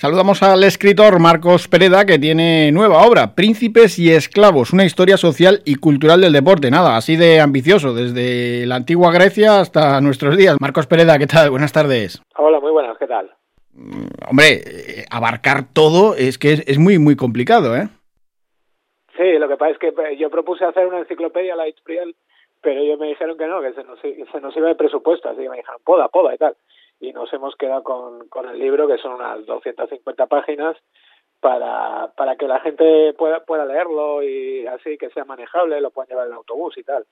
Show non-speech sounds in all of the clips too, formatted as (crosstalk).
Saludamos al escritor Marcos Pereda que tiene nueva obra, Príncipes y Esclavos, una historia social y cultural del deporte. Nada, así de ambicioso, desde la antigua Grecia hasta nuestros días. Marcos Pereda, ¿qué tal? Buenas tardes. Hola, muy buenas, ¿qué tal? Mm, hombre, eh, abarcar todo es que es, muy, muy complicado, ¿eh? Sí, lo que pasa es que eh, yo propuse hacer una enciclopedia, la Itpriel, pero ellos me dijeron que no, que se nos, se nos iba de presupuesto, así que me dijeron, poda, poda y tal nos hemos quedado con, con el libro, que son unas 250 páginas, para, para que la gente pueda, pueda leerlo y así que sea manejable, lo puedan llevar en el autobús y tal.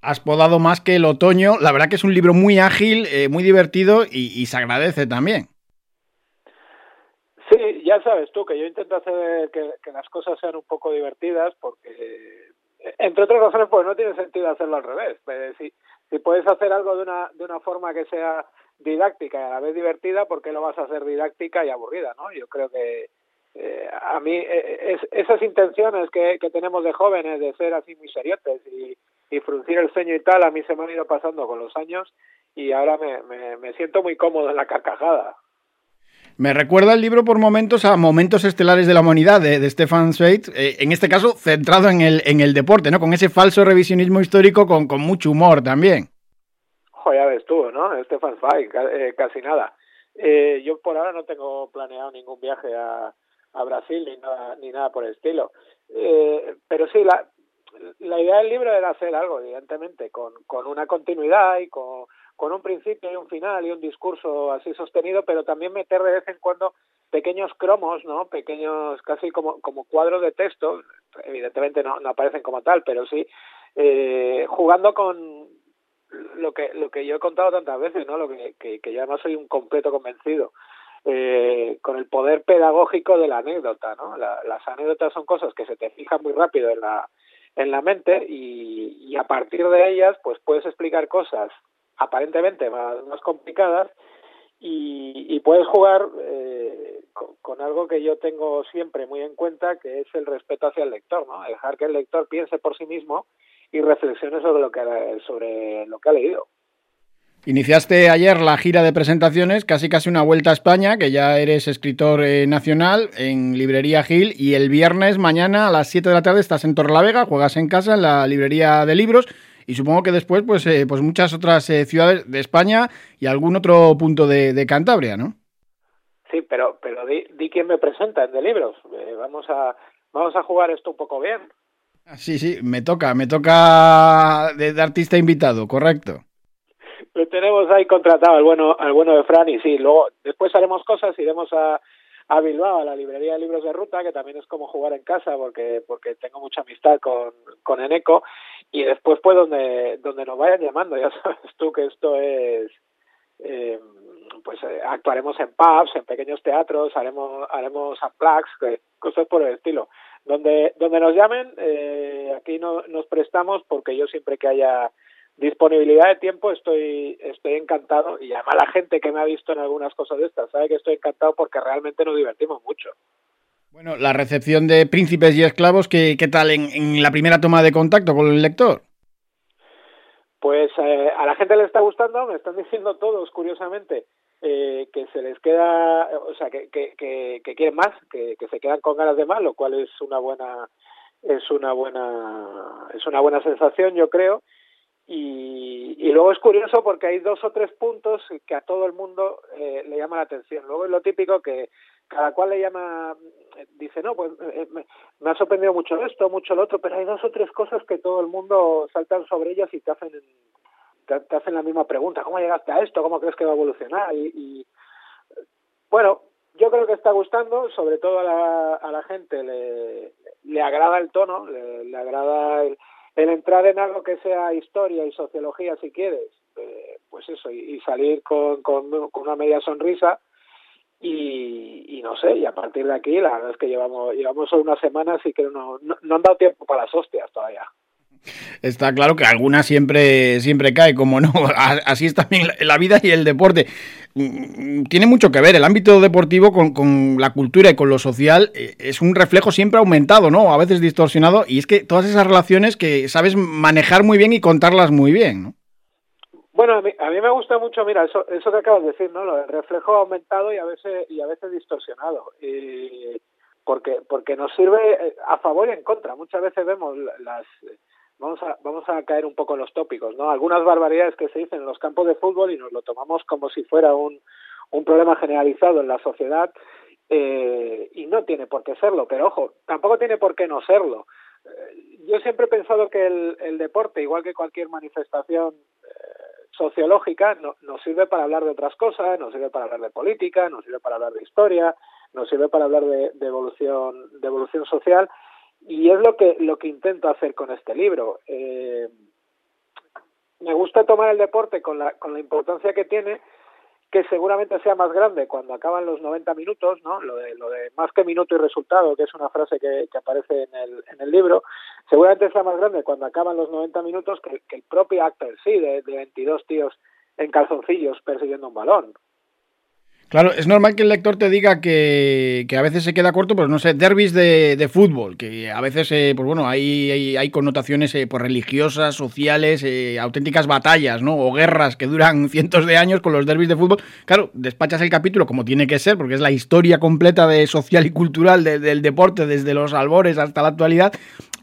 Has podado más que el otoño. La verdad que es un libro muy ágil, eh, muy divertido y, se agradece también. Sí, ya sabes tú que yo intento hacer que, que, las cosas sean un poco divertidas porque, entre otras razones, pues no tiene sentido hacerlo al revés. Pues, si, si puedes hacer algo de una, de una forma que sea didáctica y a la vez divertida, ¿por qué lo vas a hacer didáctica y aburrida? ¿no? Yo creo que eh, a mí eh, es, esas intenciones que, que tenemos de jóvenes de ser así muy seriotes y, y fruncir el ceño y tal, a mí se me han ido pasando con los años y ahora me, me, me siento muy cómodo en la carcajada. Me recuerda el libro por momentos a Momentos Estelares de la Humanidad de, de Stefan Zweig, eh, en este caso centrado en el, en el deporte, ¿no? Con ese falso revisionismo histórico con, con mucho humor también ya ves tú, ¿no? Stefan Zweig, eh, casi nada. Eh, yo por ahora no tengo planeado ningún viaje a, a Brasil ni nada, ni nada por el estilo. Pero sí, la, la idea del libro era hacer algo, evidentemente, con, con una continuidad y con, con un principio y un final y un discurso así sostenido, pero también meter de vez en cuando pequeños cromos, ¿no? Pequeños, casi como, como cuadros de texto, evidentemente no, no aparecen como tal, pero sí eh, jugando con, lo que lo que yo he contado tantas veces, ¿no? Lo que, que, que yo soy un completo convencido. Eh, con el poder pedagógico de la anécdota, ¿no? las anécdotas son cosas que se te fijan muy rápido en la en la mente y, y a partir de ellas pues puedes explicar cosas aparentemente más, más complicadas y, y puedes jugar eh, con, algo que yo tengo siempre muy en cuenta que es el respeto hacia el lector, ¿no? Dejar que el lector piense por sí mismo y reflexiones sobre lo que, sobre lo que ha leído. Iniciaste ayer la gira de presentaciones, casi casi una vuelta a España, que ya eres escritor eh, nacional en Librería Gil, y el viernes mañana a las 7 de la tarde estás en Torrelavega, juegas en casa en la librería de libros, y supongo que después pues, eh, pues muchas otras eh, ciudades de España y algún otro punto de, de Cantabria, ¿no? Sí, pero, pero di, di quién me presenta en de libros. vamos, a, vamos a jugar esto un poco bien. Sí, sí, me toca, me toca de, artista invitado, correcto. Lo tenemos ahí contratado al bueno, al bueno de Fran y sí, luego después haremos cosas, iremos a, a Bilbao, a la librería de libros de ruta, que también es como jugar en casa porque porque tengo mucha amistad con, con Eneco y después pues donde donde nos vayan llamando, ya (laughs) sabes tú que esto es eh, pues eh, actuaremos en pubs, en pequeños teatros, haremos haremos unplugs, cosas por el estilo. Donde donde nos llamen eh, aquí no, nos prestamos porque yo siempre que haya disponibilidad de tiempo estoy estoy encantado y además la gente que me ha visto en algunas cosas de estas sabe que estoy encantado porque realmente nos divertimos mucho bueno la recepción de príncipes y esclavos qué, qué tal en, en la primera toma de contacto con el lector pues eh, a la gente le está gustando me están (laughs) diciendo todos curiosamente eh, que se les queda, o sea, que, que, que, que quieren más, que, que se quedan con ganas de más, lo cual es una buena es una buena es una buena sensación, yo creo. Y, y luego es curioso porque hay dos o tres puntos que a todo el mundo eh, le llama la atención. Luego es lo típico que cada cual le llama, dice, no, pues eh, me, me, ha sorprendido mucho esto, mucho lo otro, pero hay dos o tres cosas que todo el mundo saltan sobre ellas y te hacen te, hacen la misma pregunta, ¿cómo llegaste a esto? ¿Cómo crees que va a evolucionar? Y, y bueno, yo creo que está gustando, sobre todo a la, a la gente le, le agrada el tono, le, le agrada el, el, entrar en algo que sea historia y sociología si quieres, eh, pues eso, y, y salir con, con, una media sonrisa y, y, no sé, y a partir de aquí la verdad es que llevamos, llevamos solo una semana, así que no, no, no han dado tiempo para las hostias todavía. Está claro que alguna siempre, siempre cae, como no. (laughs) Así es también la vida y el deporte. Mm, tiene mucho que ver. El ámbito deportivo con, con, la cultura y con lo social eh, es un reflejo siempre aumentado, ¿no? A veces distorsionado. Y es que todas esas relaciones que sabes manejar muy bien y contarlas muy bien, ¿no? Bueno, a mí, a mí me gusta mucho, mira, eso, eso que acabas de decir, ¿no? Lo del reflejo aumentado y a veces, y a veces distorsionado. Porque, porque nos sirve eh, a favor y en contra. Muchas veces vemos las, vamos a, vamos a caer un poco en los tópicos, ¿no? Algunas barbaridades que se dicen en los campos de fútbol y nos lo tomamos como si fuera un, problema generalizado en la sociedad eh, y no tiene por qué serlo, pero ojo, tampoco tiene por qué no serlo. Eh, yo siempre he pensado que el, el deporte, igual que cualquier manifestación sociológica no, nos sirve para hablar de otras cosas, nos sirve para hablar de política, nos sirve para hablar de historia, nos sirve para hablar de, de evolución, de evolución social y es lo que lo que intento hacer con este libro. Eh, me gusta tomar el deporte con la, con la importancia que tiene, que seguramente sea más grande cuando acaban los 90 minutos, ¿no? Lo de, lo de más que minuto y resultado, que es una frase que, que aparece en el, en el libro, seguramente sea más grande cuando acaban los 90 minutos que, el propio acto en sí, de, de 22 tíos en calzoncillos persiguiendo un balón. Claro, es normal que el lector te diga que, que a veces se queda corto, pues no sé, derbis de, de fútbol, que a veces, eh, pues bueno, hay, hay, hay connotaciones eh, pues religiosas, sociales, eh, auténticas batallas, ¿no? O guerras que duran (laughs) cientos de años con los derbis de fútbol. Claro, despachas el capítulo como tiene que ser, porque es la historia completa de social y cultural de, del deporte desde los albores hasta la actualidad,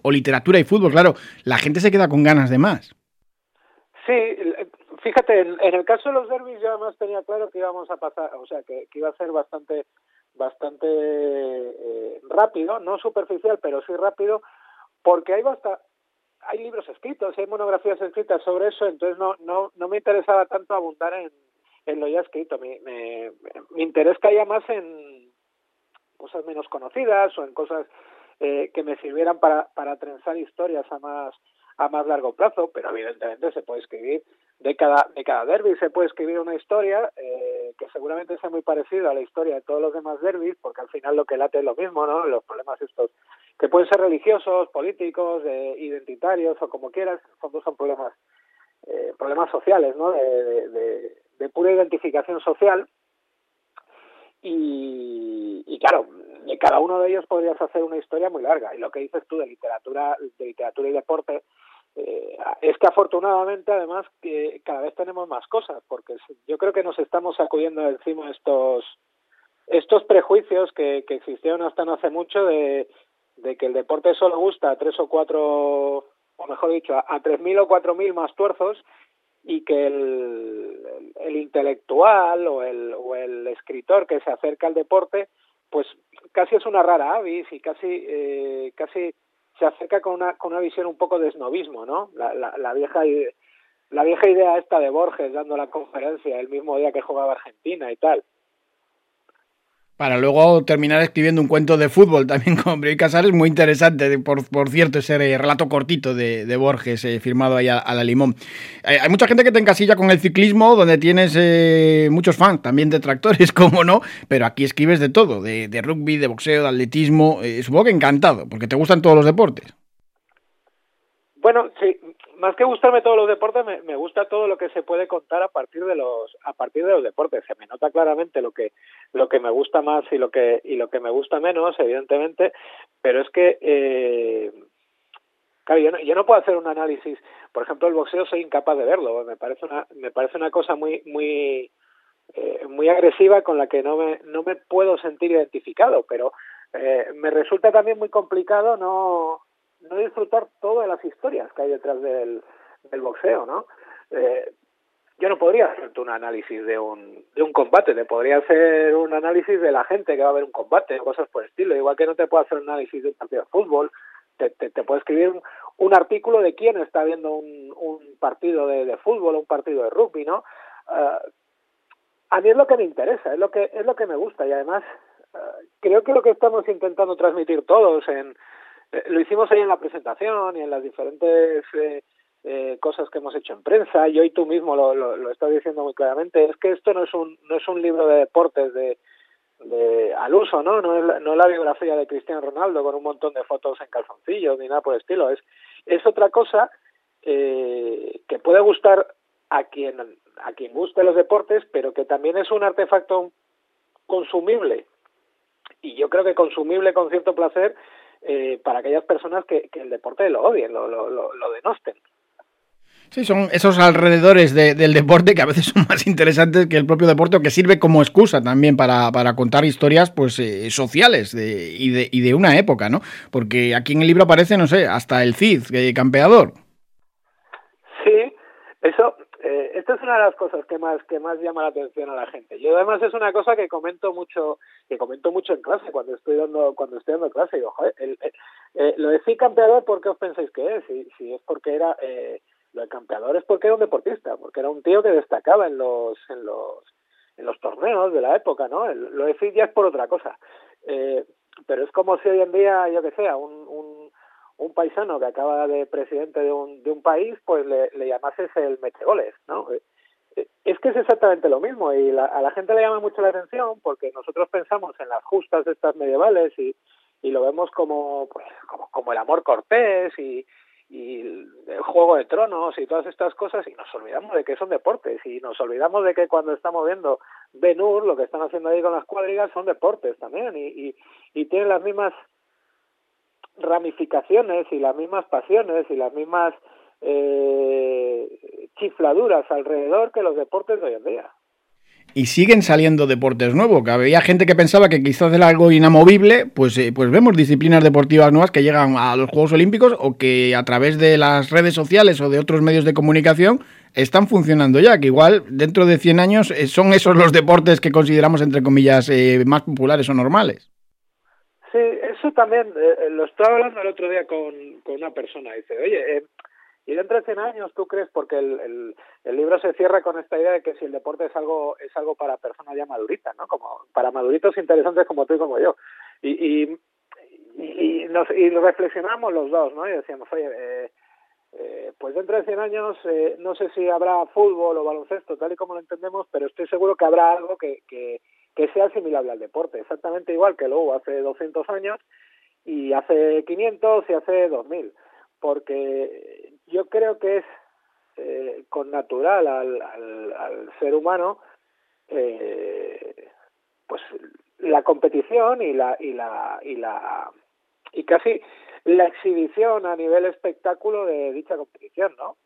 o literatura y fútbol, claro, la gente se queda con ganas de más. Sí, fíjate, en, el caso de los derbis yo además tenía claro que íbamos a pasar, o sea, que, que iba a ser bastante bastante eh, rápido, no superficial, pero sí rápido, porque hay basta, hay libros escritos, hay monografías escritas sobre eso, entonces no no no me interesaba tanto abundar en, lo ya escrito, me, me, mi interés caía más en cosas menos conocidas o en cosas eh, que me sirvieran para, para trenzar historias a más a más largo plazo, pero evidentemente se puede escribir de cada, de cada derby, se puede escribir una historia eh, que seguramente sea muy parecida a la historia de todos los demás derbis, porque al final lo que late es lo mismo, ¿no? Los problemas estos, que pueden ser religiosos, políticos, eh, identitarios o como quieras, en fondo son problemas, eh, problemas sociales, ¿no? De, de, de, de pura identificación social. Y, y claro, de cada uno de ellos podrías hacer una historia muy larga. Y lo que dices tú de literatura, de literatura y deporte, eh, es que afortunadamente además que cada vez tenemos más cosas porque yo creo que nos estamos sacudiendo encima estos estos prejuicios que, que existieron hasta no hace mucho de, que el deporte solo gusta a tres o cuatro o mejor dicho a, a tres mil o cuatro mil más tuerzos y que el, el, el intelectual o el, o el escritor que se acerca al deporte pues casi es una rara avis y casi eh, casi se acerca con una, con una visión un poco de snobismo, ¿no? La, la, la, vieja la vieja idea esta de Borges dando la conferencia el mismo día que jugaba Argentina y tal. Para luego terminar escribiendo un cuento de fútbol (laughs) también con Bray Casares, muy interesante, por, por cierto, ese relato cortito de, de Borges eh, firmado ahí a, a la limón. Eh, hay mucha gente que te encasilla con el ciclismo, donde tienes eh, muchos fans, también detractores, (laughs) como no, pero aquí escribes de todo, de, de rugby, de boxeo, de atletismo, eh, supongo que encantado, porque te gustan todos los deportes. Bueno, sí, más que gustarme todos los deportes, me, gusta todo lo que se puede contar a partir de los a partir de los deportes. Se me nota claramente lo que lo que me gusta más y lo que y lo que me gusta menos, evidentemente, pero es que eh, claro, yo no, yo no puedo hacer un análisis. Por ejemplo, el boxeo soy incapaz de verlo. Me parece una me parece una cosa muy muy eh, muy agresiva con la que no me no me puedo sentir identificado, pero eh, me resulta también muy complicado no no disfrutar todas las historias que hay detrás del, boxeo, ¿no? Eh, yo no podría hacerte un análisis de un, de un combate, te podría hacer un análisis de la gente que va a ver un combate, cosas por el estilo, igual que no te puedo hacer un análisis de un partido de fútbol, te, te, puedo escribir un, un, artículo de quién está viendo un, un partido de, de fútbol o un partido de rugby, ¿no? Uh, a mí es lo que me interesa, es lo que, es lo que me gusta y además uh, creo que lo que estamos intentando transmitir todos en, lo hicimos ahí en la presentación y en las diferentes eh, eh, cosas que hemos hecho en prensa. Y hoy tú mismo lo, lo, lo estás diciendo muy claramente. Es que esto no es un no es un libro de deportes de, de al uso no no es, la, no es la biografía de Cristiano Ronaldo con un montón de fotos en calzoncillos ni nada por el estilo. Es es otra cosa eh, que puede gustar a quien a quien guste los deportes pero que también es un artefacto consumible. Y yo creo que consumible con cierto placer eh, para aquellas personas que, que, el deporte lo odien, lo, lo, lo, lo denosten. Sí, son esos alrededores del deporte que a veces (laughs) son más interesantes que el propio deporte o que sirve como excusa también para, para contar historias pues eh, sociales de, y, de, y, de, una época, ¿no? Porque aquí en el libro aparece, no sé, hasta el Cid, eh, campeador. Sí, eso, eh, esta es una de las cosas que más que más llama la atención a la gente. Yo además es una cosa que comento mucho que comento mucho en clase cuando estoy dando cuando estoy dando clase. Digo, joder, el, lo de campeador, ¿por qué os pensáis que es? Si, si es porque era eh, lo de campeador es porque era un deportista, porque era un tío que destacaba en los, en los, en los torneos de la época, ¿no? Lo de ya es por otra cosa. Eh, pero es como si hoy en día, yo que sé, un, un, un paisano que acaba de presidente de un, de un país, pues le, le llamases el metegoles, ¿no? Eh, eh, es que es exactamente lo mismo y la, a la gente le llama mucho la atención porque nosotros pensamos en las justas de estas medievales y, y lo vemos como, pues, como, como el amor cortés y, y el juego de tronos y todas estas cosas y nos olvidamos de que son deportes y nos olvidamos de que cuando estamos viendo Benur lo que están haciendo ahí con las cuadrigas son deportes también y, y, y tienen las mismas ramificaciones y las mismas pasiones y las mismas eh, chifladuras alrededor que los deportes de hoy en día y siguen saliendo deportes nuevos. Que había gente que pensaba que quizás era algo inamovible, pues, eh, pues vemos disciplinas deportivas nuevas que llegan a los Juegos Olímpicos o que a través de las redes sociales o de otros medios de comunicación están funcionando ya, que igual dentro de 100 años eh, son esos los deportes que consideramos, entre comillas, eh, más populares o normales. Sí, eso también lo estaba hablando el otro día con, con una persona. Dice, oye, y dentro de 100 años, ¿tú crees? Porque el, el, el, libro se cierra con esta idea de que si el deporte es algo es algo para personas ya maduritas, ¿no? Como para maduritos interesantes como tú y como yo. Y, y, y, nos, y reflexionamos los dos, ¿no? Y decíamos, oye, eh, eh, pues dentro de 100 años eh, no sé si habrá fútbol o baloncesto, tal y como lo entendemos, pero estoy seguro que habrá algo que, que, que sea asimilable al deporte, exactamente igual que luego hace 200 años y hace 500 y hace 2000 porque yo creo que es eh, con natural al, al, al ser humano eh, pues la competición y la y la y la y casi la exhibición a nivel espectáculo de dicha competición, ¿no?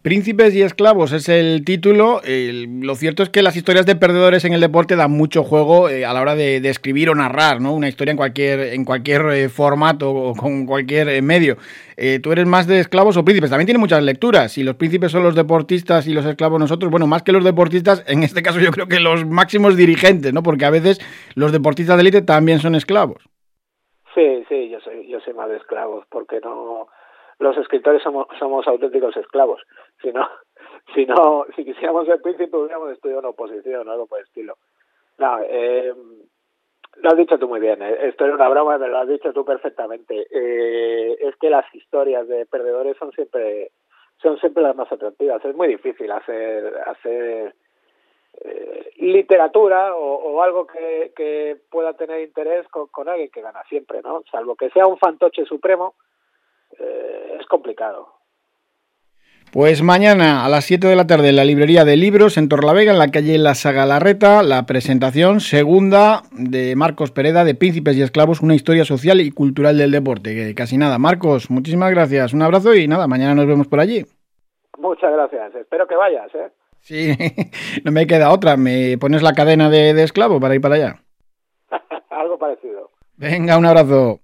Príncipes y esclavos es el título. lo cierto es que las historias de perdedores en el deporte dan mucho juego eh, a la hora de, escribir o narrar, ¿no? Una historia en cualquier, en cualquier eh, formato o con cualquier eh, medio. ¿Tú eres más de esclavos o príncipes? También tiene muchas lecturas. Si los príncipes son los deportistas y los esclavos nosotros, bueno, más que los deportistas, en este caso yo creo que los máximos dirigentes, ¿no? Porque a veces los deportistas de élite también son esclavos. Sí, sí, yo soy, yo soy más de esclavos, porque no los escritores somos, somos auténticos esclavos. Si no, (laughs) si no, si quisiéramos ser príncipe hubiéramos estudiado una oposición o algo por el estilo. No, eh, lo has dicho tú muy bien, eh. esto era una broma, me lo has dicho tú perfectamente. Eh, es que las historias de perdedores son siempre son siempre las más atractivas. Es muy difícil hacer hacer eh, literatura o, o, algo que, que pueda tener interés con, con alguien que gana siempre, ¿no? Salvo que sea un fantoche supremo, eh, es complicado. Pues mañana a las 7 de la tarde en la librería de libros en Torlavega, en la calle La Sagalarreta, la presentación segunda de Marcos Pereda de Príncipes y Esclavos, una historia social y cultural del deporte. casi nada. Marcos, muchísimas gracias. Un abrazo y nada, mañana nos vemos por allí. Muchas gracias. Espero que vayas, ¿eh? Sí, (laughs) no me queda otra. ¿Me pones la cadena de, de esclavo para ir para allá? (laughs) Algo parecido. Venga, un abrazo.